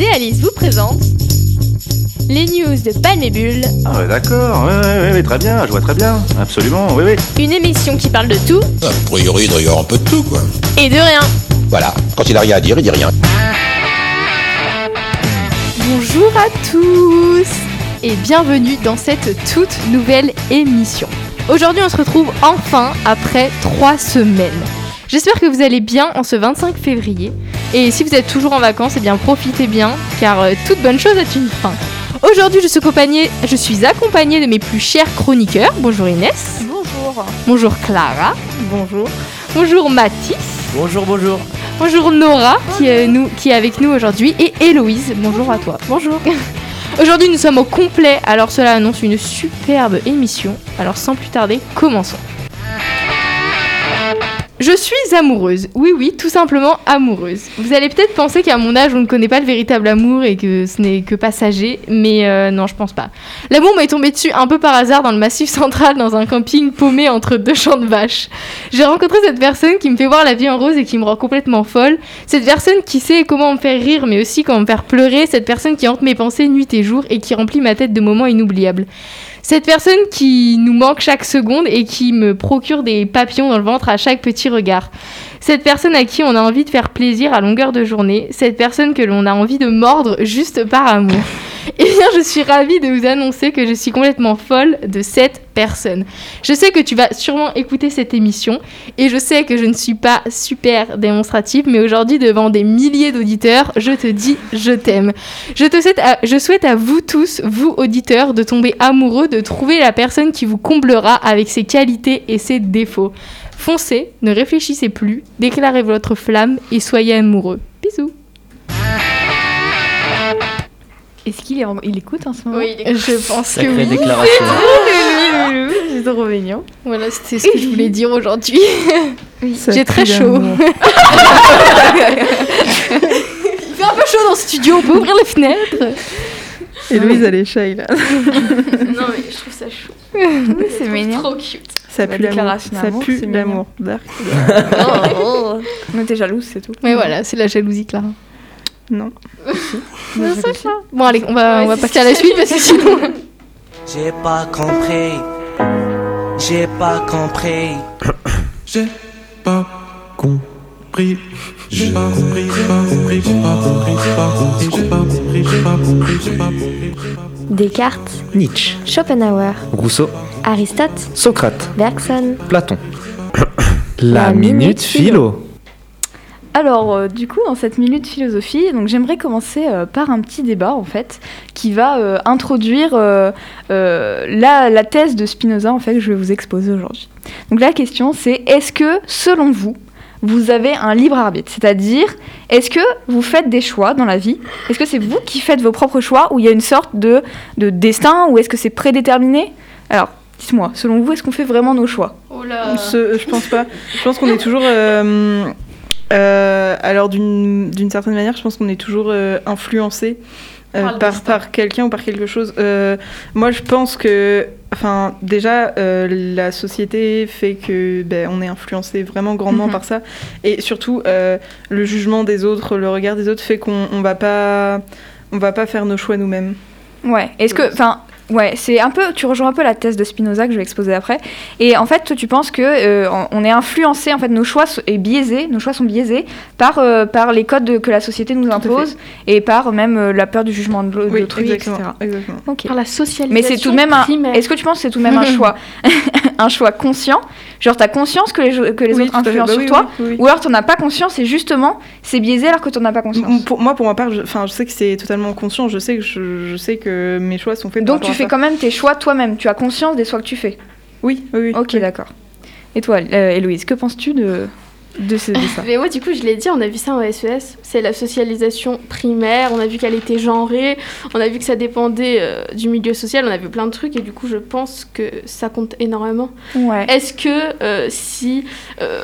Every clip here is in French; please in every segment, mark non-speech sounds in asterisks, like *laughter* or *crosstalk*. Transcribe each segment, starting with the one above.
Et Alice vous présentent les news de Palmébule. Ah ouais, d'accord, ouais, ouais, ouais, très bien, je vois très bien, absolument, oui, oui. Une émission qui parle de tout A priori, il doit y avoir un peu de tout, quoi. et de rien. Voilà, quand il a rien à dire, il dit rien. Bonjour à tous et bienvenue dans cette toute nouvelle émission. Aujourd'hui on se retrouve enfin après trois semaines. J'espère que vous allez bien en ce 25 février et si vous êtes toujours en vacances, eh bien profitez bien car euh, toute bonne chose a une fin. Aujourd'hui je suis accompagnée, je suis accompagnée de mes plus chers chroniqueurs. Bonjour Inès. Bonjour. Bonjour Clara. Bonjour. Bonjour Mathis. Bonjour, bonjour. Bonjour Nora qui est, nous, qui est avec nous aujourd'hui et Héloïse. Bonjour, à toi. Bonjour. *laughs* Aujourd'hui nous sommes au complet, alors cela annonce une superbe émission. Alors sans plus tarder, commençons. Je suis amoureuse. Oui, oui, tout simplement amoureuse. Vous allez peut-être penser qu'à mon âge, on ne connaît pas le véritable amour et que ce n'est que passager, mais euh, non, je pense pas. L'amour m'est tombé dessus un peu par hasard dans le massif central, dans un camping paumé entre deux champs de vaches. J'ai rencontré cette personne qui me fait voir la vie en rose et qui me rend complètement folle. Cette personne qui sait comment me faire rire, mais aussi comment me faire pleurer. Cette personne qui hante mes pensées nuit et jour et qui remplit ma tête de moments inoubliables. Cette personne qui nous manque chaque seconde et qui me procure des papillons dans le ventre à chaque petit regard. Cette personne à qui on a envie de faire plaisir à longueur de journée. Cette personne que l'on a envie de mordre juste par amour. Eh bien, je suis ravie de vous annoncer que je suis complètement folle de cette personne. Je sais que tu vas sûrement écouter cette émission et je sais que je ne suis pas super démonstrative, mais aujourd'hui, devant des milliers d'auditeurs, je te dis je t'aime. Je, je souhaite à vous tous, vous auditeurs, de tomber amoureux, de trouver la personne qui vous comblera avec ses qualités et ses défauts. Foncez, ne réfléchissez plus, déclarez votre flamme et soyez amoureux. Bisous. Est-ce qu'il est en- il écoute en ce moment? Oui, Je pense que Sacrée oui. déclaration. C'est trop mignon. Voilà, c'était ce que je voulais dire aujourd'hui. *laughs* J'ai très chaud. *laughs* Il fait un peu chaud dans le studio, on peut ouvrir les fenêtres Héloïse, elle est shy là. *laughs* Non, mais je trouve ça chou. *laughs* c'est mignon. Trop cute. Ça pue l'amour. Ça pue c'est l'amour. Dark. Mais *laughs* t'es jalouse, c'est tout. Mais voilà, c'est la jalousie, Clara. Non. Bon, allez, on va, Ouais, on va c'est passer à la suite parce que sinon. J'ai pas compris. J'ai pas compris. J'ai pas compris. J'ai pas compris, j'ai pas compris, j'ai pas compris, j'ai pas compris, j'ai pas compris, j'ai pas compris, j'ai pas compris. Descartes, Nietzsche, Schopenhauer, Rousseau, Aristote, Socrate, Bergson. Platon. La minute philo. Alors, euh, du coup, dans cette minute philosophie, donc j'aimerais commencer euh, par un petit débat en fait, qui va euh, introduire euh, euh, la, la thèse de Spinoza en fait que je vais vous exposer aujourd'hui. Donc la question c'est est-ce que, selon vous, vous avez un libre arbitre C'est-à-dire, est-ce que vous faites des choix dans la vie? Est-ce que c'est vous qui faites vos propres choix ou il y a une sorte de, de destin ou est-ce que c'est prédéterminé? Alors, dites-moi, selon vous, est-ce qu'on fait vraiment nos choix? Oh là. Ce- je pense pas. Je pense qu'on est toujours. euh, euh, alors, d'une d'une certaine manière, je pense qu'on est toujours euh, influencé euh, Par par, quelqu'un ou par quelque chose. Euh, moi, je pense que. Enfin, déjà, euh, la société fait que ben, on est influencé vraiment grandement Mhm. par ça, et surtout euh, le jugement des autres, le regard des autres fait qu'on on va pas, on va pas faire nos choix nous-mêmes. Ouais, est-ce que. Enfin, ouais, c'est un peu. Tu rejoins un peu la thèse de Spinoza que je vais exposer après. Et en fait, tu penses que euh, on- est influencé, en fait, nos choix sont- est biaisés, nos choix sont biaisés par, euh, par les codes de- que la société nous impose et par même euh, la peur du jugement de l'au- Oui, d'autrui, etc. exactement. Par la socialisation. Mais c'est tout de même un. Est-ce que tu penses que c'est tout de même un *laughs* choix, *laughs* un choix conscient Genre, t'as conscience que les, jo- que les Oui, autres influencent Bah sur oui, toi oui. Ou alors t'en as pas conscience et justement, c'est biaisé alors que t'en as pas conscience Pour moi, pour ma part, je, je sais que c'est totalement conscient. Je sais que je, je sais que mes choix sont faits. Donc tu fais quand même tes choix toi-même, tu as conscience des choix que tu fais. Oui, oui, oui. Ok, d'accord. Et toi, euh, Héloïse, que penses-tu de, de, ce, de ça Mais ouais, du coup, je l'ai dit, on a vu ça en SES. C'est la socialisation primaire. On a vu qu'elle était genrée. On a vu que ça dépendait euh, du milieu social. On a vu plein de trucs. Et du coup, je pense que ça compte énormément. Ouais. Est-ce que euh, si euh,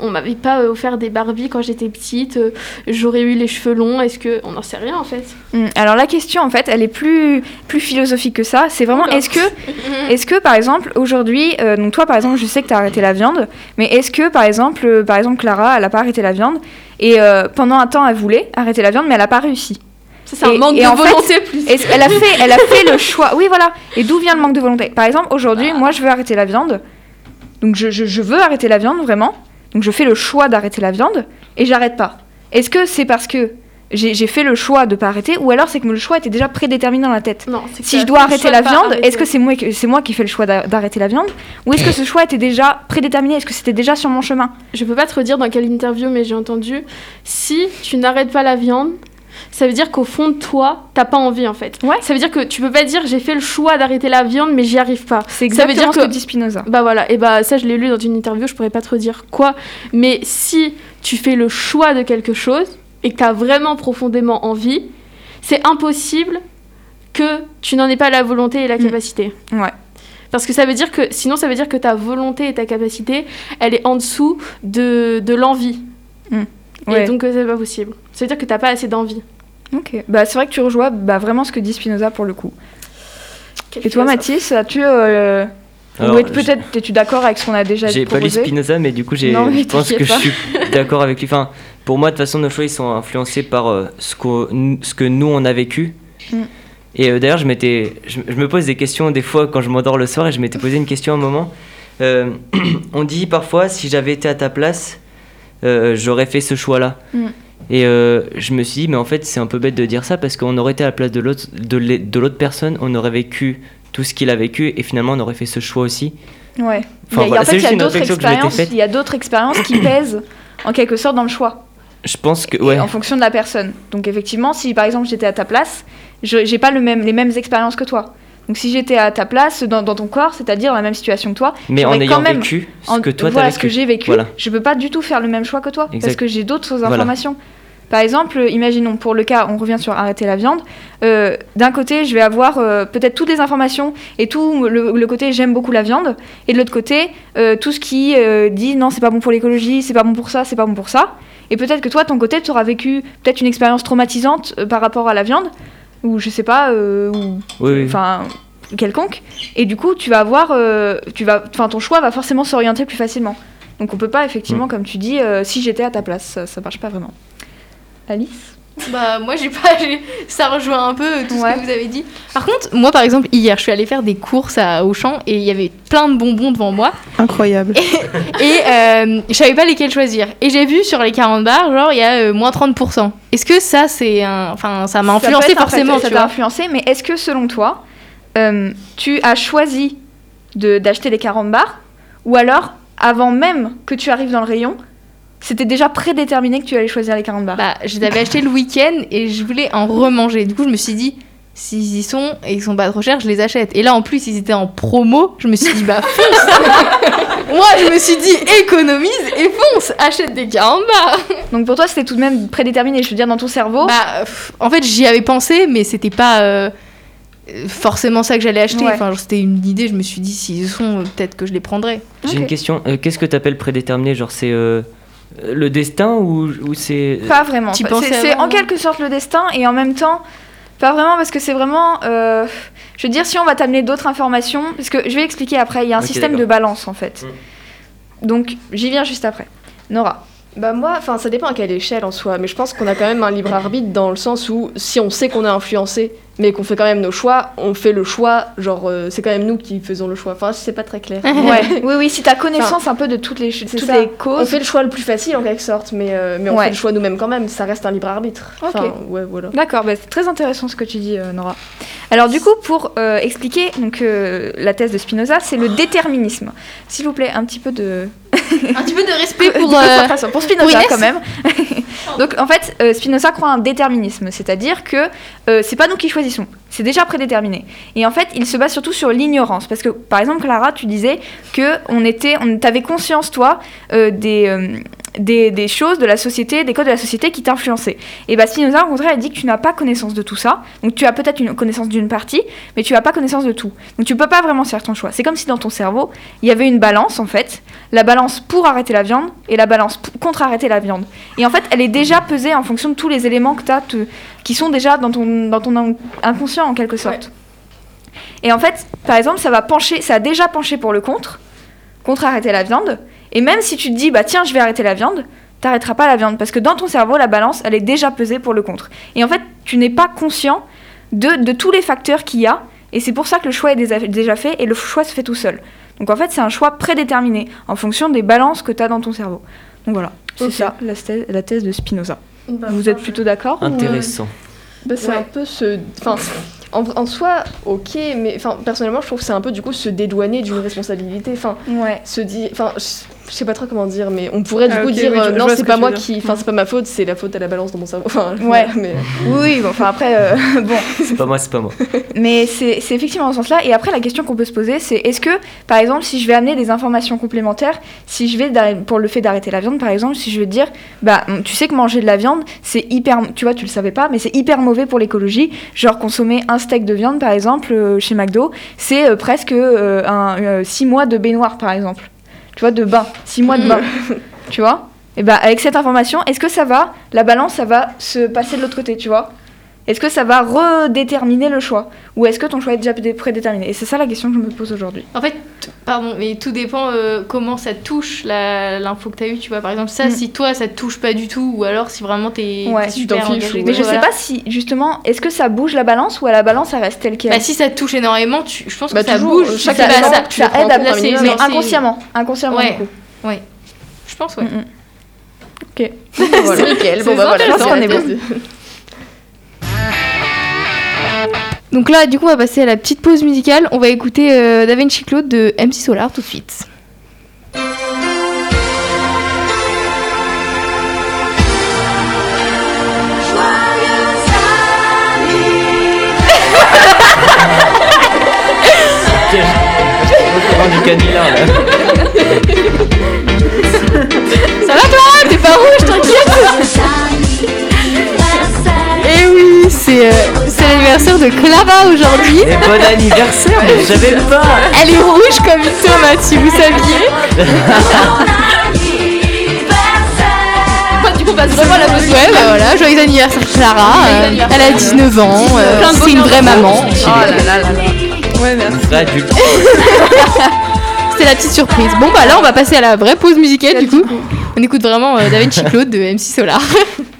on m'avait pas euh, offert des Barbie quand j'étais petite, euh, j'aurais eu les cheveux longs Est-ce que. On n'en sait rien en fait. Mm, Alors la question en fait, elle est plus plus philosophique que ça. C'est vraiment est-ce que *laughs* est-ce que par exemple aujourd'hui, euh, donc toi par exemple, je sais que tu as arrêté la viande, mais est-ce que par exemple, euh, par exemple Clara, elle a pas arrêté la viande et euh, pendant un temps elle voulait arrêter la viande, mais elle a pas réussi. Ça, c'est un manque et de fait, volonté plus. Elle a fait, elle a fait le choix. Oui, voilà. Et d'où vient le manque de volonté? Par exemple, aujourd'hui, moi, je veux arrêter la viande. Donc, je, je- je veux arrêter la viande, vraiment. Donc, je fais le choix d'arrêter la viande et j'arrête pas. Est-ce que c'est parce que j'ai fait le choix de pas arrêter ou alors c'est que le choix était déjà prédéterminé dans la tête? Non, Si je dois arrêter la viande, est-ce que c'est moi, qui- c'est moi qui fais le choix d'a- d'arrêter la viande ou est-ce que ce choix était déjà prédéterminé? Est-ce que c'était déjà sur mon chemin? Je peux pas te redire dans quelle interview, mais j'ai entendu. Si tu n'arrêtes pas la viande, ça veut dire qu'au fond de toi, t'as pas envie en fait. Ouais. Ça veut dire que tu peux pas dire j'ai fait le choix d'arrêter la viande, mais j'y arrive pas. C'est Ça veut exactement dire ce que que- dit Spinoza. Bah voilà, et bah ça je l'ai lu dans une interview, je pourrais pas te redire quoi. Mais si tu fais le choix de quelque chose et que t'as vraiment profondément envie, c'est impossible que tu n'en aies pas la volonté et la Mm. capacité. Ouais. Parce que ça veut dire que, sinon ça veut dire que ta volonté et ta capacité, elle est en dessous de, de l'envie. Ouais. Et donc euh, c'est pas possible. Ça veut dire que t'as pas assez d'envie. Ok. Bah, c'est vrai que tu rejoins bah, vraiment ce que dit Spinoza pour le coup. Quel Et toi. Mathis, as-tu. euh, peut-être es-tu d'accord avec ce qu'on a déjà J'ai pas lu Spinoza, mais du coup, j'ai- Non, mais je pense que je suis *laughs* d'accord avec lui. Enfin, pour moi, de toute façon, nos choix, ils sont influencés par euh, ce, qu'au- ce que nous, on a vécu. Mm. Et euh, d'ailleurs, je, m'étais- je, je me pose des questions des fois quand je m'endors le soir, et je m'étais posé une question à un moment. Euh, *clears throat* on dit parfois, si j'avais été à ta place, euh, j'aurais fait ce choix-là. Mm. Et euh, je me suis dit, mais en fait, c'est un peu bête de dire ça, parce qu'on aurait été à la place de l'autre de l'autre personne, on aurait vécu tout ce qu'il a vécu, et finalement, on aurait fait ce choix aussi. Ouais. Enfin, il y a, voilà, en fait, il y a d'autres expériences. faite. Il y a d'autres expériences qui *coughs* pèsent en quelque sorte dans le choix. Je pense que, ouais. en fonction de la personne. Donc effectivement, si par exemple j'étais à ta place, je j'ai pas le même, les mêmes expériences que toi. Donc si j'étais à ta place dans, dans ton corps, c'est-à-dire dans la même situation que toi, Mais en ayant quand même, vécu ce en- que toi voilà t'as ce que vécu. j'ai vécu, Voilà. je peux pas du tout faire le même choix que toi parce que j'ai d'autres Voilà. informations. Par exemple, imaginons pour le cas, on revient sur arrêter la viande. euh, D'un côté, je vais avoir euh, peut-être toutes les informations et tout le, le côté j'aime beaucoup la viande, et de l'autre côté, euh, tout ce qui dit non, c'est pas bon pour l'écologie, c'est pas bon pour ça, c'est pas bon pour ça. Et peut-être que toi, ton côté, tu auras vécu peut-être une expérience traumatisante par rapport à la viande, ou je sais pas, euh, ou Oui, oui. enfin quelconque. Et du coup, tu vas avoir, euh, tu vas, enfin ton choix va forcément s'orienter plus facilement. Donc on peut pas effectivement, Mm. comme tu dis, euh, si j'étais à ta place, ça, ça marche pas vraiment. Alice? Bah moi j'ai pas j'ai- ça rejoint un peu tout Ouais. ce que vous avez dit. Par contre, moi par exemple hier, je suis allée faire des courses à Auchan et il y avait plein de bonbons devant moi Incroyable. et euh, je savais pas lesquels choisir. Et j'ai vu sur les 40 bars, genre il y a euh, moins 30%. Est-ce que ça c'est un enfin ça m'a Ça influencé un forcément, ça t'a influencé, mais est-ce que selon toi, euh, tu as choisi de- d'acheter les 40 bars ou alors avant même que tu arrives dans le rayon, c'était déjà prédéterminé que tu allais choisir les 40 bars Bah, je les avais achetés le week-end et je voulais en remanger. Du coup, je me suis dit, s'ils y sont et ils sont pas trop chers, je les achète. Et là, en plus, ils étaient en promo. Je me suis dit, bah, fonce *laughs* Moi, je me suis dit, économise et fonce Achète des 40 bars Donc pour toi, c'était tout de même prédéterminé. Je veux dire, dans ton cerveau, Bah, pff, en fait, j'y avais pensé, mais c'était pas euh, forcément ça que j'allais acheter. Ouais. Enfin, c'était une idée. Je me suis dit, s'ils y sont, euh, peut-être que je les prendrais. J'ai une question. Euh, Qu'est-ce que tu appelles prédéterminé? Genre, c'est euh, le destin ou, ou c'est. Pas vraiment. C'est en quelque sorte le destin et en même temps, pas vraiment parce que c'est vraiment. euh, je veux dire, si on va t'amener d'autres informations, parce que je vais expliquer après, il y a un système de balance en fait. Donc j'y viens juste après. Nora. Bah moi, enfin ça dépend à quelle échelle en soi, mais je pense qu'on a quand même un libre arbitre dans le sens où si on sait qu'on est influencé, mais qu'on fait quand même nos choix, on fait le choix, genre euh, c'est quand même nous qui faisons le choix. Enfin c'est pas très clair. Ouais. *laughs* oui, oui, si t'as connaissance un peu de toutes les, toutes ça. les On causes. fait le choix le plus facile en quelque sorte, mais, euh, mais on Ouais. fait le choix nous-mêmes quand même, ça reste un libre arbitre. Ok. Enfin, ouais, voilà. D'accord, bah, c'est très intéressant ce que tu dis, euh, Nora. Alors du coup, pour expliquer donc la thèse de Spinoza, c'est le déterminisme. S'il vous plaît, un petit peu de Un petit peu de respect *laughs* pour. euh, pour Spinoza quand même. *laughs* Donc en fait, euh, Spinoza croit à un déterminisme, c'est-à-dire que euh, c'est pas nous qui choisissons, c'est déjà prédéterminé. Et en fait, il se base surtout sur l'ignorance, parce que par exemple, Clara, tu disais que on était, on t'avais conscience toi euh, des des, des choses de la société, des codes de la société qui t'influençaient. Et bah Spinoza, au contraire, il dit que tu n'as pas connaissance de tout ça. Donc tu as peut-être une connaissance d'une partie, mais tu n'as pas connaissance de tout. Donc tu peux pas vraiment faire ton choix. C'est comme si dans ton cerveau, il y avait une balance en fait, la balance pour arrêter la viande et la balance p- contre arrêter la viande. Et en fait, elle est déjà pesée en fonction de tous les éléments que tu as, qui sont déjà dans ton, dans ton in- inconscient en quelque sorte. Et en fait, par exemple, ça va pencher, ça a déjà penché pour le contre, contre arrêter la viande. Et même si tu te dis, bah tiens, je vais arrêter la viande, t'arrêteras pas la viande. Parce que dans ton cerveau, la balance, elle est déjà pesée pour le contre. Et en fait, tu n'es pas conscient de, de tous les facteurs qu'il y a. Et c'est pour ça que le choix est déjà- fait et le choix se fait tout seul. Donc en fait, c'est un choix prédéterminé en fonction des balances que tu as dans ton cerveau. Donc voilà, c'est ça la thèse, la thèse de Spinoza. Bah, Vous êtes plutôt d'accord? Ou- Intéressant. Bah, c'est Ouais. un peu ce. Enfin, en, en soi, ok, mais enfin, personnellement, je trouve que c'est un peu du coup se dédouaner d'une responsabilité. Enfin, Ouais. se dire. Enfin, je sais pas trop comment dire, mais on pourrait du Ah, coup dire oui, je- euh, non, ce c'est que pas moi veux qui. Enfin, c'est pas ma faute, c'est la faute à la balance dans mon cerveau. Enfin, Ouais. mais. Oui, *laughs* bon, enfin après, euh, *laughs* bon, C'est pas moi, c'est pas moi. Mais c'est c'est effectivement dans ce sens-là. Et après, la question qu'on peut se poser, c'est est-ce que, par exemple, si je vais amener des informations complémentaires, si je vais, pour le fait d'arrêter la viande, par exemple, si je vais te dire, bah, tu sais que manger de la viande, c'est hyper, tu vois, tu le savais pas, mais c'est hyper mauvais pour l'écologie. Genre, consommer un steak de viande, par exemple, euh, chez McDo, c'est euh, presque euh, un, 6 mois de baignoire, par exemple. Tu vois, de bain. 6 mois de bain. *laughs* tu vois? Et bah, avec cette information, est-ce que ça va, la balance, ça va se passer de l'autre côté, tu vois? Est-ce que ça va redéterminer le choix Ou est-ce que ton choix est déjà pré- prédéterminé? Et c'est ça la question que je me pose aujourd'hui. En fait, pardon, mais tout dépend euh, comment ça touche l'info que t'as eue, tu vois. Par exemple, ça, Mm. si toi, ça te touche pas du tout, ou alors si vraiment t'es Ouais, tu super t'en fiches, engagé, ou- Mais je voilà. sais pas si, justement, est-ce que ça bouge la balance ou à la balance ça reste tel quel? Bah, si ça te touche énormément, tu- je pense Bah, que ça toujours, bouge. euh, chaque ça- élément, ça- tu Ça aide à mais les autres. inconsciemment. Inconsciemment, Ouais. du coup. Ouais. Je pense, ouais. Mm, mm. Ok. *laughs* Voilà. nickel. Bon, C'est bah voilà. intéressant, c'est on est bon. Donc là, du coup, on va passer à la petite pause musicale. On va écouter euh, Da Vinci Claude de MC Solar tout de suite. Du là. Ça va toi? T'es pas rouge, t'inquiète Eh oui, c'est euh, c'est l'anniversaire de Clara aujourd'hui. Et bon anniversaire, mais je savais pas. Elle est rouge comme une tomate, si vous saviez. Du coup, on passe vraiment à la pause. Ouais, bah voilà, joyeux anniversaire Clara. Euh, elle a 19 ans, euh, Plein de c'est une bonheur vraie maman. Oh là là là là. Ouais, merci. Vrai adulte. *laughs* C'était la petite surprise. Bon bah là, on va passer à la vraie pause musicale du coup. On écoute vraiment euh, Da Vinci Claude de MC Solar. *laughs*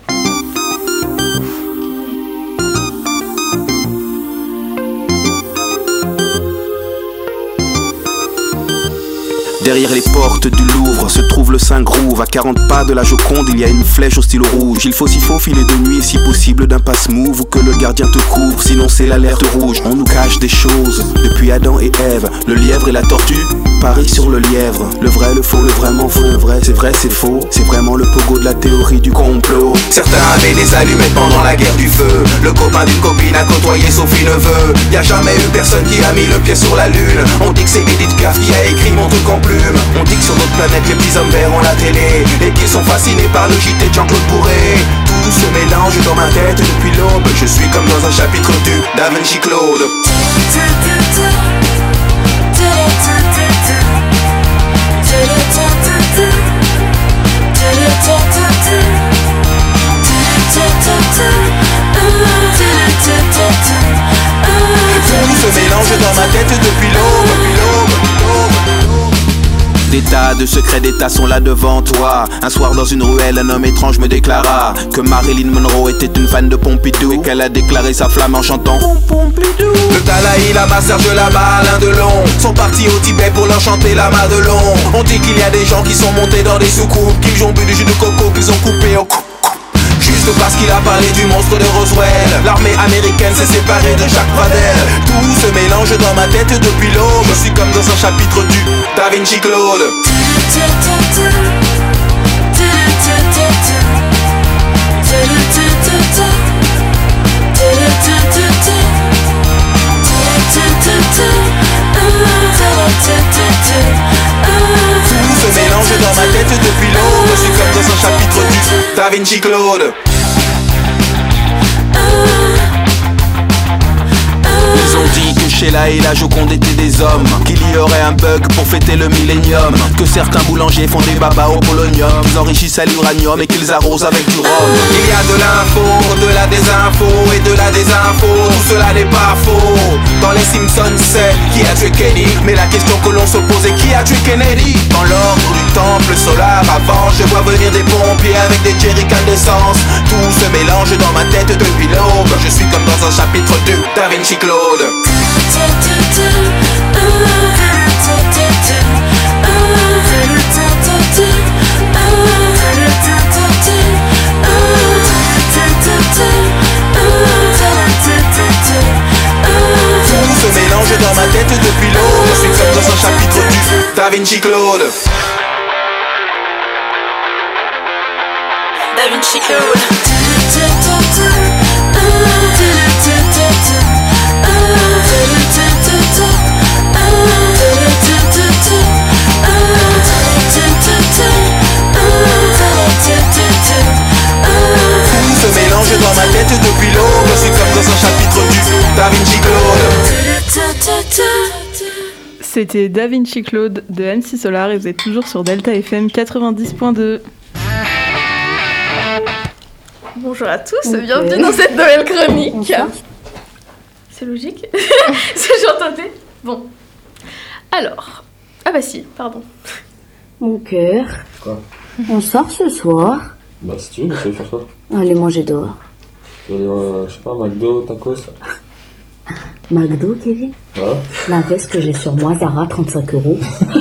Derrière les portes du Louvre se trouve le Saint-Grouve. À 40 pas de la Joconde, il y a une flèche au stylo rouge. Il faut s'y faufiler de nuit, si possible d'un passe-move ou que le gardien te couvre. Sinon, c'est l'alerte rouge. On nous cache des choses depuis Adam et Ève. Le lièvre et la tortue parient sur le lièvre. Le vrai, le faux, le vraiment faux. Le vrai, c'est vrai, c'est faux. C'est vraiment le pogo de la théorie du complot. Certains avaient des allumettes pendant la guerre du feu. Le copain d'une copine a côtoyé Sophie Neveu. Y a jamais eu personne qui a mis le pied sur la lune. On dit que c'est Edith Piaf qui a écrit mon truc en On dit que sur notre planète les petits hommes verts la télé et qu'ils sont fascinés par le JT de Jean-Claude Bourré. Tout se mélange dans ma tête depuis l'aube. Je suis comme dans un chapitre du Da Vinci Claude. Tout se mélange dans ma tête depuis l'aube, Des tas de secrets d'État sont là devant toi. Un soir dans une ruelle, un homme étrange me déclara que Marilyn Monroe était une fan de Pompidou et qu'elle a déclaré sa flamme en chantant Pompidou. Le Dalai Lama, Serge Lama, Alain Delon sont partis au Tibet pour leur chanter la Madelon. On dit qu'il y a des gens qui sont montés dans des soucoupes, qu'ils ont bu du jus de coco, qu'ils ont coupé au coupe. Parce qu'il a parlé du monstre de Roswell. L'armée américaine s'est séparée de Jacques Pradel Tout se mélange dans ma tête depuis l'aube. Je suis comme dans un chapitre du Da Vinci Claude Tout se mélange dans ma tête depuis l'aube. Je suis comme dans un chapitre du Da Vinci Claude Sheila et la Joconde étaient des hommes. Qu'il y aurait un bug pour fêter le millénium. Que certains boulangers font des babas au polonium. Ils enrichissent à l'uranium et qu'ils arrosent avec du rhum. Il y a de l'info, de la désinfo et de la désinfo. Tout cela n'est pas faux. Dans les Simpsons, c'est qui a tué Kenny? Mais la question que l'on se pose est qui a tué Kennedy? Dans l'ordre du temple solaire avant, je vois venir des pompiers avec des jerrycans d'essence. Tout se mélange dans ma tête depuis l'aube. Je suis comme dans un chapitre du Da Vinci Claude. Tout se mélange dans ma tête depuis l'aube. Je suis comme dans un chapitre du Da Vinci Claude. Da Vinci Claude. Dans ma tête depuis l'aube. Je suis comme dans un chapitre du Da Vinci Claude. C'était Da Vinci Claude de MC Solar et vous êtes toujours sur Delta FM 90.2. Bonjour à tous, bienvenue dans cette nouvelle chronique. C'est logique *laughs* C'est j'entendais Bon. Alors. Ah bah si, pardon. Mon cœur, Quoi? On sort ce soir. Bah, si tu veux, tu veux faire Allez manger dehors. Euh, je sais pas, McDo, tacos McDo, Kevin Ouais. La veste que j'ai sur moi, Zara, 35 euros.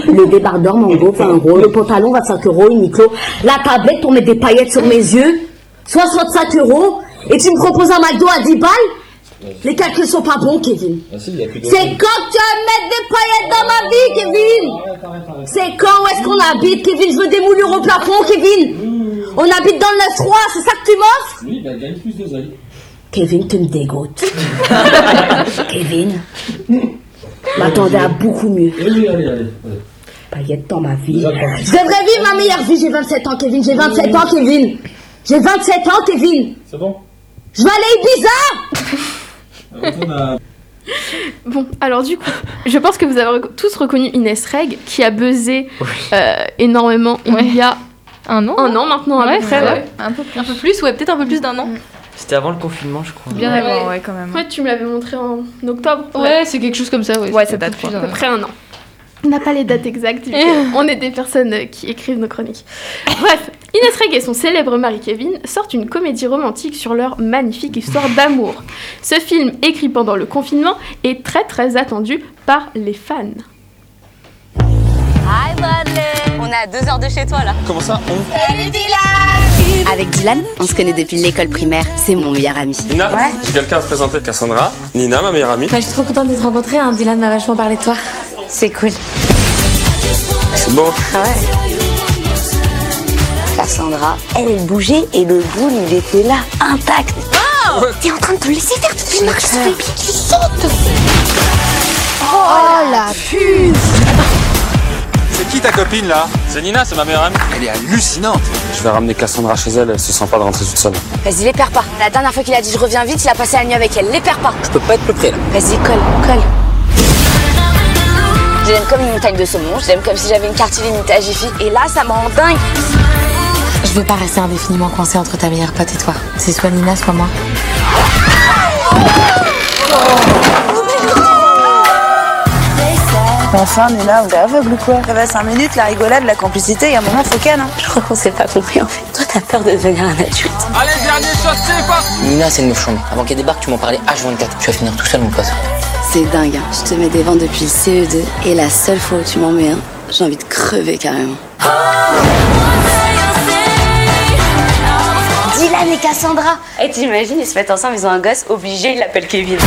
Le débardeur Mango, 20 euros. Le pantalon, 25 euros. Uniqlo. La tablette pour mettre des paillettes sur mes yeux, 65 euros. Et tu me proposes un McDo à 10 balles Les calculs sont pas bons, Kevin. Ah si, il y a plus de. C'est quand tu vas mettre des paillettes dans ma vie, Kevin C'est quand Où est-ce qu'on habite, Kevin? Je veux des moulures au plafond, Kevin On habite dans le 9-3, c'est ça que tu m'offres Oui, bah, gagne plus d'oseille. Kevin, tu me dégoûtes. *laughs* Kevin, m'attendais à beaucoup mieux. Oui, allez, allez. allez. Paillettes dans ma vie. Je devrais vivre ma meilleure vie, j'ai 27 ans, Kevin. J'ai 27 ans, Kevin. J'ai 27 ans, Kevin. C'est bon? Je vais aller à Ibiza Retourne à. Bon, alors du coup, je pense que vous avez tous reconnu Inès Reg qui a buzzé euh, énormément il y a un an. Un an maintenant, à Ouais, peu près. ouais. Un peu plus. Un peu plus, ouais, peut-être un peu plus d'un an. C'était avant le confinement, je crois. Bien avant, ouais, quand même. Ouais, tu me l'avais montré en octobre. Ouais, c'est quelque chose comme ça, ouais. Ouais, ça date plus à peu près un an. On n'a pas les dates exactes, *laughs* vu on est des personnes qui écrivent nos chroniques. Bref, Inès Reg et son célèbre mari Kevin sortent une comédie romantique sur leur magnifique histoire *laughs* d'amour. Ce film, écrit pendant le confinement, est très très attendu par les fans. Hi Bradley On est à deux heures de chez toi là. Comment ça Salut Dylan Avec Dylan, on se connaît depuis l'école primaire. C'est mon meilleur ami. Nina, j'ai quelqu'un à te présenter. Cassandra, Nina, ma meilleure amie. Bah, je suis trop contente d'être rencontrée. Hein. Dylan m'a vachement parlé de toi. C'est cool. C'est bon. Ah ouais Cassandra, elle, elle bougeait et le boule, il était là, intact. Oh T'es en train de te laisser faire toutes les marches sur les pieds qui sautent. Oh la puce qui ta copine là C'est Nina, c'est ma meilleure amie. Elle est hallucinante. Je vais ramener Cassandra chez elle, elle se sent pas de rentrer toute seule. Vas-y, les perds pas. La dernière fois qu'il a dit je reviens vite, il a passé la nuit avec elle. Les perds pas. Je peux pas être plus près là. Vas-y, colle, colle. Je l'aime comme une montagne de saumon, je l'aime comme si j'avais une carte illimitée à Jiffy. Et là, ça me rend dingue. Je veux pas rester indéfiniment coincée entre ta meilleure pote et toi. C'est soit Nina, soit moi. Enfin, Nina, t'es aveugle ou quoi Ça va 5 minutes, la rigolade, la complicité, et à un moment, faut qu'elle, hein. Je crois qu'on s'est pas compris en fait. Toi, t'as peur de devenir un adulte. Allez, dernier shot, c'est pas Nina, c'est une meuf. Avant qu'elle débarque, tu m'en parlais H24. Tu vas finir tout seul, mon pote. C'est dingue, hein. je te mets des vents depuis le CE2 et la seule fois où tu m'en mets un, j'ai envie de crever carrément. Dylan et Cassandra Et t'imagines, ils se mettent ensemble, ils ont un gosse, obligé, ils l'appellent Kevin.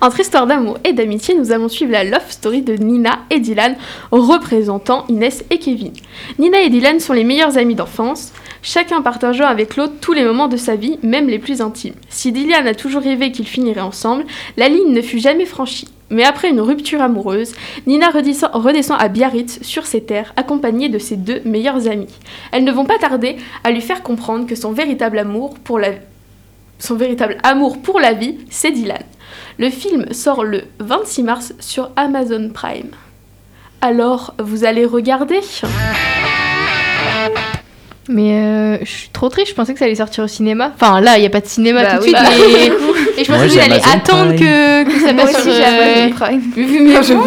Entre histoire d'amour et d'amitié, nous allons suivre la love story de Nina et Dylan, représentant Inès et Kevin. Nina et Dylan sont les meilleurs amis d'enfance, chacun partageant avec l'autre tous les moments de sa vie, même les plus intimes. Si Dylan a toujours rêvé qu'ils finiraient ensemble, la ligne ne fut jamais franchie. Mais après une rupture amoureuse, Nina redescend, à Biarritz, sur ses terres, accompagnée de ses deux meilleurs amis. Elles ne vont pas tarder à lui faire comprendre que son véritable amour pour la son véritable amour pour la vie, c'est Dylan. Le film sort le 26 mars sur Amazon Prime. Alors, vous allez regarder? Mais euh, je suis trop triste, je pensais que ça allait sortir au cinéma. Enfin là, il n'y a pas de cinéma Bah tout de oui, suite, bah, *laughs* mais... Et je Moi, pensais allait Amazon attendre que, que ça passe aussi, sur... euh, Amazon Prime. *laughs* Mais,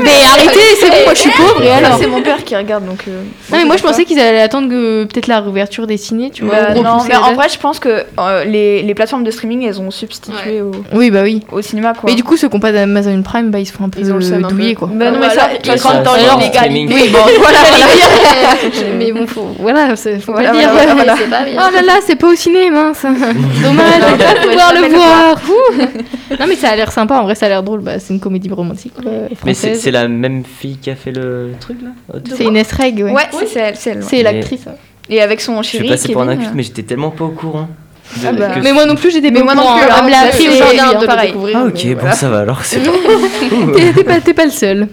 mais arrêtez, c'est bon, moi je suis pauvre et alors C'est mon père qui regarde donc. euh, Non mais moi je sais pensais qu'ils allaient attendre que peut-être la réouverture des ciné, tu vois. Bah, ou non, mais en vrai, je pense que euh, les, les plateformes de streaming, elles ont substitué au, Oui bah oui. au cinéma quoi. Mais du coup ceux qui n'ont pas d'Amazon Prime, bah ils se font un peu Ils douiller quoi. Bah non, mais ça, vois, ça, quand dans streaming. Oui bon *laughs* voilà, voilà. *laughs* mais bon faut voilà, faut pas dire. Oh là là, c'est pas au ciné, mince. Dommage, on va pas pouvoir le voir. Non mais ça a l'air sympa, en vrai ça a l'air drôle. Bah, c'est une comédie romantique quoi, Mais c'est la même fille qui a fait le truc là C'est Inès Reg, ouais. Ouais, c'est- c'est elle, c'est elle. ouais. L'actrice. ouais. Et avec son Je suis chéri. passé pour un inculte, euh, mais j'étais tellement pas au courant. de- Ah bah. que- Mais moi non plus, j'étais Mais pas moi au non courant, plus, hein. hein, Elle me l'a appris aujourd'hui, hein, pareil. découvrir. Ah ok, bon ça va alors, *laughs* t'es pas le seul.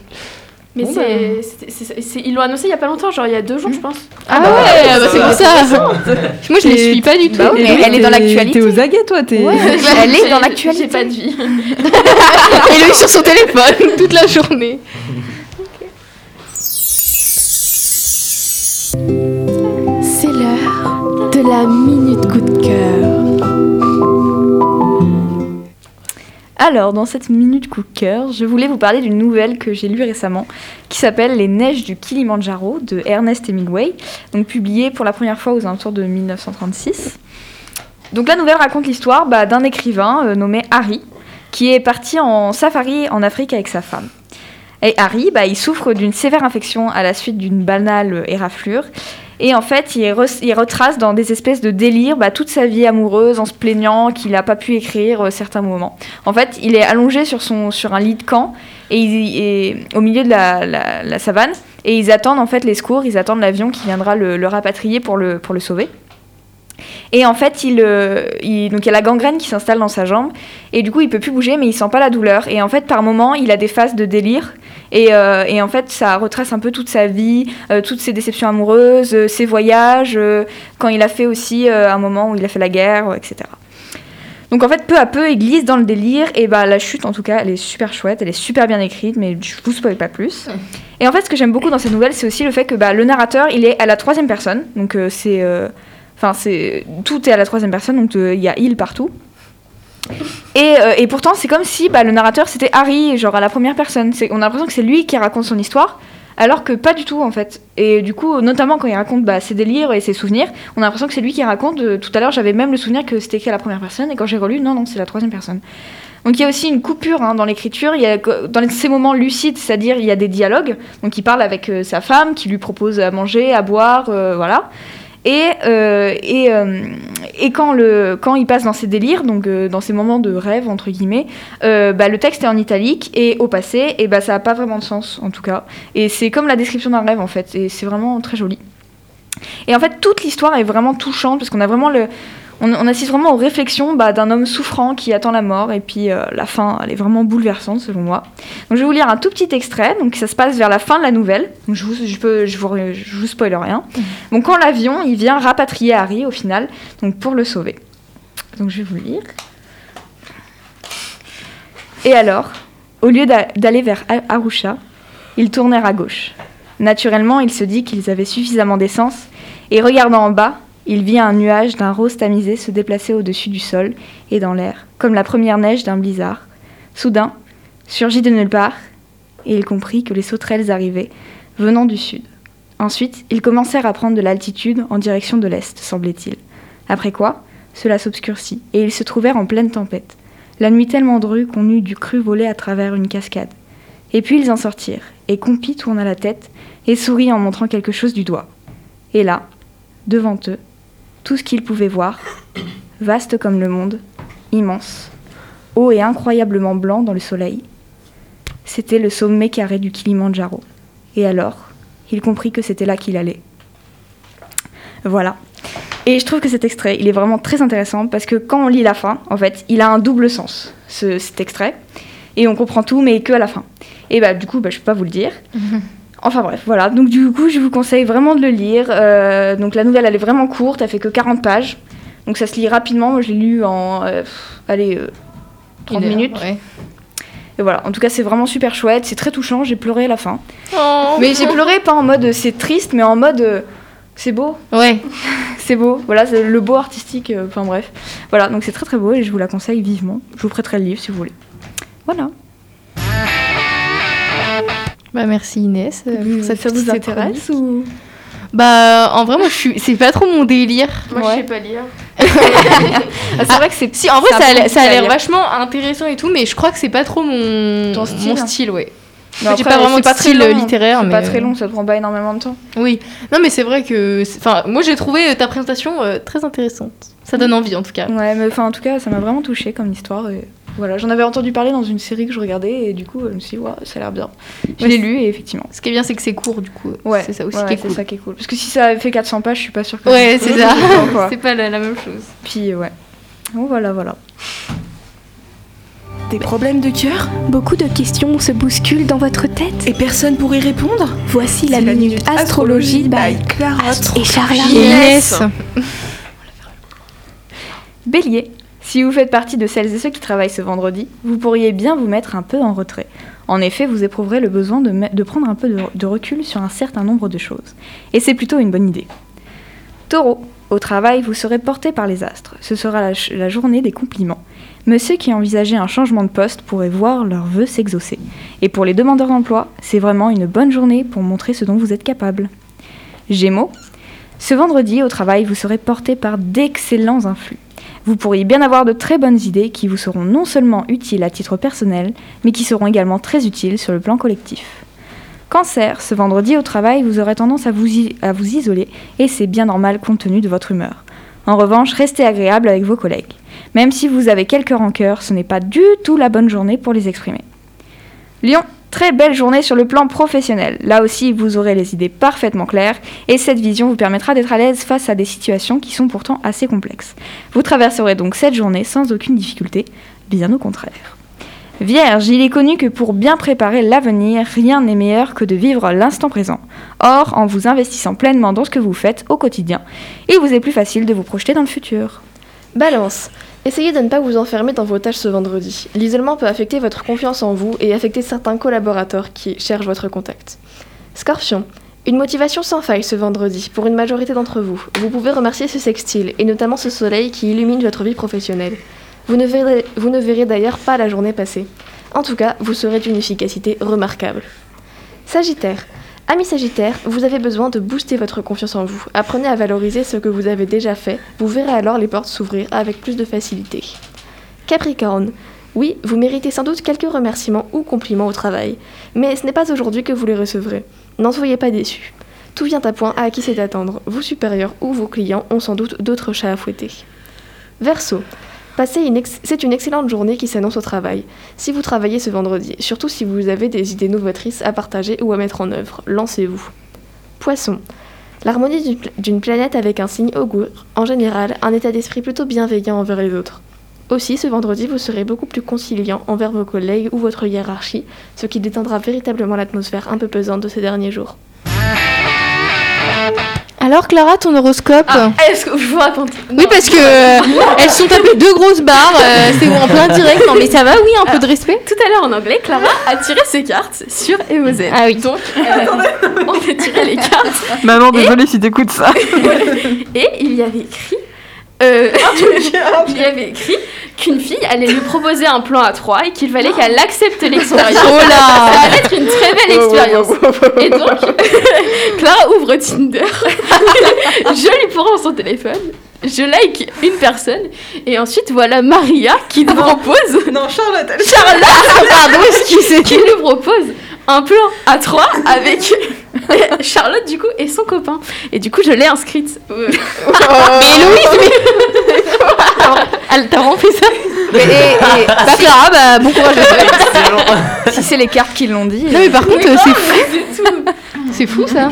Mais Bon, c'est, ils l'ont annoncé il y a pas longtemps, genre il y a deux jours, je pense. Ah, ouais, ah bah, c'est pour ça. *laughs* Moi je les suis pas du tout. Bah oui, mais elle est dans l'actualité. T'es aux aguets, toi. T'es... *laughs* Elle est dans J'ai l'actualité. pas de vie. *laughs* Et lui sur son téléphone toute la journée. C'est l'heure de la minute coup de cœur. Alors, dans cette minute coup de cœur, je voulais vous parler d'une nouvelle que j'ai lue récemment qui s'appelle Les neiges du Kilimandjaro de Ernest Hemingway, donc publiée pour la première fois aux alentours de 1936. Donc la nouvelle raconte l'histoire bah, d'un écrivain euh, nommé Harry qui est parti en safari en Afrique avec sa femme. Et Harry, bah, il souffre d'une sévère infection à la suite d'une banale éraflure. Et en fait, il, re- il retrace dans des espèces de délires bah, toute sa vie amoureuse en se plaignant qu'il n'a pas pu écrire euh, certains moments. En fait, il est allongé sur, un lit de camp et, il- au milieu de la, savane et ils attendent en fait les secours, ils attendent l'avion qui viendra le, rapatrier pour le, sauver. Et en fait, il, euh, il- donc il y a la gangrène qui s'installe dans sa jambe et du coup il peut plus bouger mais il sent pas la douleur. Et en fait, par moment, il a des phases de délire et, euh, et en fait, ça retrace un peu toute sa vie, euh, toutes ses déceptions amoureuses, euh, ses voyages, quand il a fait aussi un moment où il a fait la guerre, etc. Donc en fait, peu à peu, il glisse dans le délire et bah la chute en tout cas, elle est super chouette, elle est super bien écrite, mais je vous spoil pas plus. *laughs* Et en fait, ce que j'aime beaucoup dans cette nouvelle, c'est aussi le fait que bah, le narrateur, il est à la troisième personne, donc euh, c'est, euh, enfin c'est, tout est à la troisième personne, donc euh, il y a il partout. Et, euh, et pourtant, c'est comme si bah, le narrateur c'était Harry, genre à la première personne. On a l'impression que c'est lui qui raconte son histoire, alors que pas du tout en fait. Et du coup, notamment quand il raconte bah, ses délires et ses souvenirs, on a l'impression que c'est lui qui raconte. Euh, tout à l'heure, j'avais même le souvenir que c'était écrit à la première personne, et quand j'ai relu, non, non, c'est la troisième personne. Donc il y a aussi une coupure hein, dans l'écriture, il y a dans ces moments lucides, c'est-à-dire il y a des dialogues, donc il parle avec euh, sa femme qui lui propose à manger, à boire, voilà. Et, euh, et, euh, et quand, le, quand il passe dans ses délires, donc euh, dans ces moments de rêve, entre guillemets, bah, le texte est en italique et au passé, et bah, ça n'a pas vraiment de sens en tout cas. Et c'est comme la description d'un rêve en fait, et c'est vraiment très joli. Et en fait, toute l'histoire est vraiment touchante parce qu'on a vraiment le. On, on assiste vraiment aux réflexions bah, d'un homme souffrant qui attend la mort, et puis euh, la fin, elle est vraiment bouleversante selon moi. Donc je vais vous lire un tout petit extrait, donc ça se passe vers la fin de la nouvelle, donc je vous, je peux, je vous, je vous spoil rien. Donc quand l'avion, il vient rapatrier Harry au final, donc pour le sauver. Donc je vais vous lire. Et alors, au lieu d'a- d'aller vers Arusha, ils tournèrent à gauche. Naturellement, il se dit qu'ils avaient suffisamment d'essence, et regardant en bas, il vit un nuage d'un rose tamisé se déplacer au-dessus du sol et dans l'air, comme la première neige d'un blizzard. Soudain, surgit de nulle part, et il comprit que les sauterelles arrivaient, venant du sud. Ensuite, ils commencèrent à prendre de l'altitude en direction de l'est, semblait-il. Après quoi, cela s'obscurcit, et ils se trouvèrent en pleine tempête. La nuit tellement drue qu'on eût du cru voler à travers une cascade. Et puis ils en sortirent, et Compi tourna la tête et sourit en montrant quelque chose du doigt. Et là, devant eux, tout ce qu'ils pouvaient voir, vaste comme le monde, immense, haut et incroyablement blanc dans le soleil, c'était le sommet carré du Kilimandjaro. Et alors, il comprit que c'était là qu'il allait. Voilà. Et je trouve que cet extrait, il est vraiment très intéressant parce que quand on lit la fin, en fait, il a un double sens, ce- cet extrait. Et on comprend tout, mais que à la fin. Et bah, du coup, bah, je peux pas vous le dire. *laughs* Enfin bref, voilà. Donc du coup, je vous conseille vraiment de le lire. Euh, donc la nouvelle, elle est vraiment courte, elle fait que 40 pages. Donc ça se lit rapidement. Moi, je l'ai lu en, euh, allez, euh, 30 Une heure, minutes. ouais. Et voilà, en tout cas, c'est vraiment super chouette, c'est très touchant, j'ai pleuré à la fin. Oh. Mais j'ai pleuré pas en mode euh, c'est triste, mais en mode euh, c'est beau. Ouais. *laughs* c'est beau, voilà, c'est le beau artistique, euh, enfin bref. Voilà, donc c'est très très beau et je vous la conseille vivement. Je vous prêterai le livre si vous voulez. Voilà. Bah merci Inès. euh, pour cette ça vous petite intéresse chronique. ou Bah en vrai moi je suis c'est pas trop mon délire. Moi, je Ouais. sais pas lire. *laughs* Ah, c'est vrai que c'est Si en vrai ça a ça a l'air vachement intéressant et tout mais je crois que c'est pas trop mon Ton style. mon style ouais. Après, pas vraiment de pas très style long, littéraire C'est mais pas très euh, long, ça te prend pas énormément de temps. Oui. Non mais c'est vrai que enfin moi j'ai trouvé euh, ta présentation euh, très intéressante. Ça donne envie en tout cas. Ouais, mais enfin en tout cas, ça m'a vraiment touché comme histoire. Et voilà, j'en avais entendu parler dans une série que je regardais et du coup, je me suis dit, ouais, ça a l'air bien. Je Ouais, l'ai lu et effectivement. Ce qui est bien c'est que c'est court du coup. Ouais, c'est ça aussi ouais, qui est cool. ça qui est cool. Parce que si ça avait fait 400 pages, je suis pas sûre que Ouais, c'est ça. *laughs* c'est pas la, la même chose. Puis ouais. Bon, voilà, voilà. Des problèmes de cœur? Beaucoup de questions se bousculent dans votre tête. Et personne pour y répondre? Voici la minute astrologie by Clarotte et Charla. Yes. *laughs* Bélier, si vous faites partie de celles et ceux qui travaillent ce vendredi, vous pourriez bien vous mettre un peu en retrait. En effet, vous éprouverez le besoin de, prendre un peu de, recul sur un certain nombre de choses. Et c'est plutôt une bonne idée. Taureau, au travail, vous serez porté par les astres. Ce sera la journée des compliments. Mais ceux qui envisageaient un changement de poste pourraient voir leurs vœux s'exaucer. Et pour les demandeurs d'emploi, c'est vraiment une bonne journée pour montrer ce dont vous êtes capable. Gémeaux, ce vendredi, au travail, vous serez porté par d'excellents influx. Vous pourriez bien avoir de très bonnes idées qui vous seront non seulement utiles à titre personnel, mais qui seront également très utiles sur le plan collectif. Cancer, ce vendredi au travail, vous aurez tendance à vous, à isoler et c'est bien normal compte tenu de votre humeur. En revanche, restez agréable avec vos collègues. Même si vous avez quelques rancœurs, ce n'est pas du tout la bonne journée pour les exprimer. Lion, très belle journée sur le plan professionnel. Là aussi, vous aurez les idées parfaitement claires et cette vision vous permettra d'être à l'aise face à des situations qui sont pourtant assez complexes. Vous traverserez donc cette journée sans aucune difficulté, bien au contraire. Vierge, il est connu que pour bien préparer l'avenir, rien n'est meilleur que de vivre l'instant présent. Or, en vous investissant pleinement dans ce que vous faites au quotidien, il vous est plus facile de vous projeter dans le futur. Balance. Essayez de ne pas vous enfermer dans vos tâches ce vendredi. L'isolement peut affecter votre confiance en vous et affecter certains collaborateurs qui cherchent votre contact. Scorpion. Une motivation sans faille ce vendredi pour une majorité d'entre vous. Vous pouvez remercier ce sextile et notamment ce soleil qui illumine votre vie professionnelle. Vous ne verrez, d'ailleurs pas la journée passer. En tout cas, vous serez d'une efficacité remarquable. Sagittaire. Amis Sagittaire, vous avez besoin de booster votre confiance en vous. Apprenez à valoriser ce que vous avez déjà fait. Vous verrez alors les portes s'ouvrir avec plus de facilité. Capricorne. Oui, vous méritez sans doute quelques remerciements ou compliments au travail, mais ce n'est pas aujourd'hui que vous les recevrez. N'en soyez pas déçus. Tout vient à point à qui c'est attendre. Vos supérieurs ou vos clients ont sans doute d'autres chats à fouetter. Verseau. C'est une excellente journée qui s'annonce au travail. Si vous travaillez ce vendredi, surtout si vous avez des idées novatrices à partager ou à mettre en œuvre, lancez-vous. Poisson. L'harmonie d'une planète avec un signe augure, en général, un état d'esprit plutôt bienveillant envers les autres. Aussi, ce vendredi, vous serez beaucoup plus conciliant envers vos collègues ou votre hiérarchie, ce qui détendra véritablement l'atmosphère un peu pesante de ces derniers jours. Alors Clara, ton horoscope Est-ce que je vous raconte Oui, parce que euh, elles sont tapées deux grosses barres. euh, *laughs* c'est en plein direct. Non, mais ça va, oui, un peu de respect. Tout à l'heure en anglais, Clara a tiré ses cartes sur EOZ. Ah oui. Donc, *laughs* euh, on a tiré les cartes. Maman, désolée si t'écoutes ça. *laughs* Et il y avait écrit. Euh, *laughs* il y avait écrit qu'une fille allait lui proposer un plan à trois et qu'il fallait qu'elle accepte l'expérience. Oh là Ça allait être une très belle expérience. Et donc, *laughs* Clara ouvre Tinder. *laughs* je lui prends son téléphone. Je like une personne et ensuite voilà Maria qui nous propose. Non, Charlotte. elle- Charlotte, pardon, excusez, qui nous propose un plan à trois avec *laughs* Charlotte du coup et son copain. Et du coup, je l'ai inscrite. Euh, *laughs* Mais Louise, mais. *laughs* Elle t'a vraiment fait ça Mais, et- et- Bah Clara, bah bon courage. si c'est les cartes qui l'ont dit. Non, mais par contre, mais c'est fou. c'est fou ça.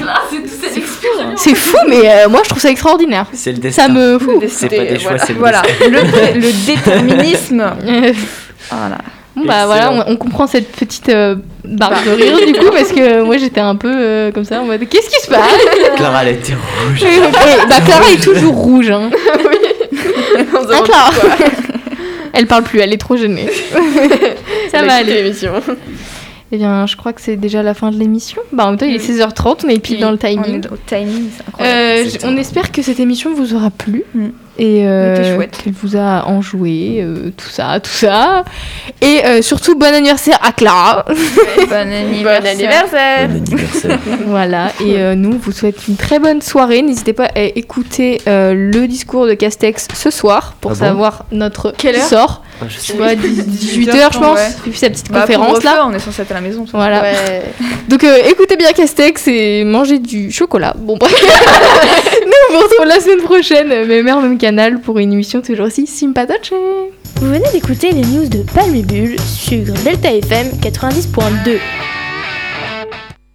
C'est fou, mais euh, moi je trouve ça extraordinaire. C'est le destin. Ça me fout. C'est pas des choix, voilà, c'est le voilà. le, déterminisme. Euh, Voilà. Bon bah voilà, on, on comprend cette petite euh, barre de rire du coup parce que moi j'étais un peu euh, comme ça en mode qu'est-ce qui se passe? Clara, elle était rouge. Et, bah Clara est toujours rouge hein. Hein, *laughs* Clara Elle parle plus, elle est trop gênée. Ça va aller. l'émission. Eh bien, je crois que c'est déjà la fin de l'émission. Bah, en même temps, il est 16h30, on est pile dans le timing. Au timing, c'est Euh, on espère que cette émission vous aura plu Mm. Et euh, qu'elle vous a enjoué, euh, tout ça, tout ça. Et euh, surtout, bon anniversaire à Clara. *laughs* Bon anniversaire. anniversaire. voilà, et euh, nous, on vous souhaite une très bonne soirée. N'hésitez pas à écouter euh, le discours de Castex ce soir pour Ah bon savoir notre Quelle heure? sort. Je Tu sais. vois, 18h, je pense. Il fait sa petite Bah, conférence là. On est censé être à la maison. ça. Voilà. Ouais. *laughs* Donc euh, écoutez bien Castex et mangez du chocolat. Bon bref. *laughs* Nous on vous retrouve la semaine prochaine, même heure, même canal, pour une émission toujours aussi sympatoche. Vous venez d'écouter les news de Palmibule sur Delta FM 90.2.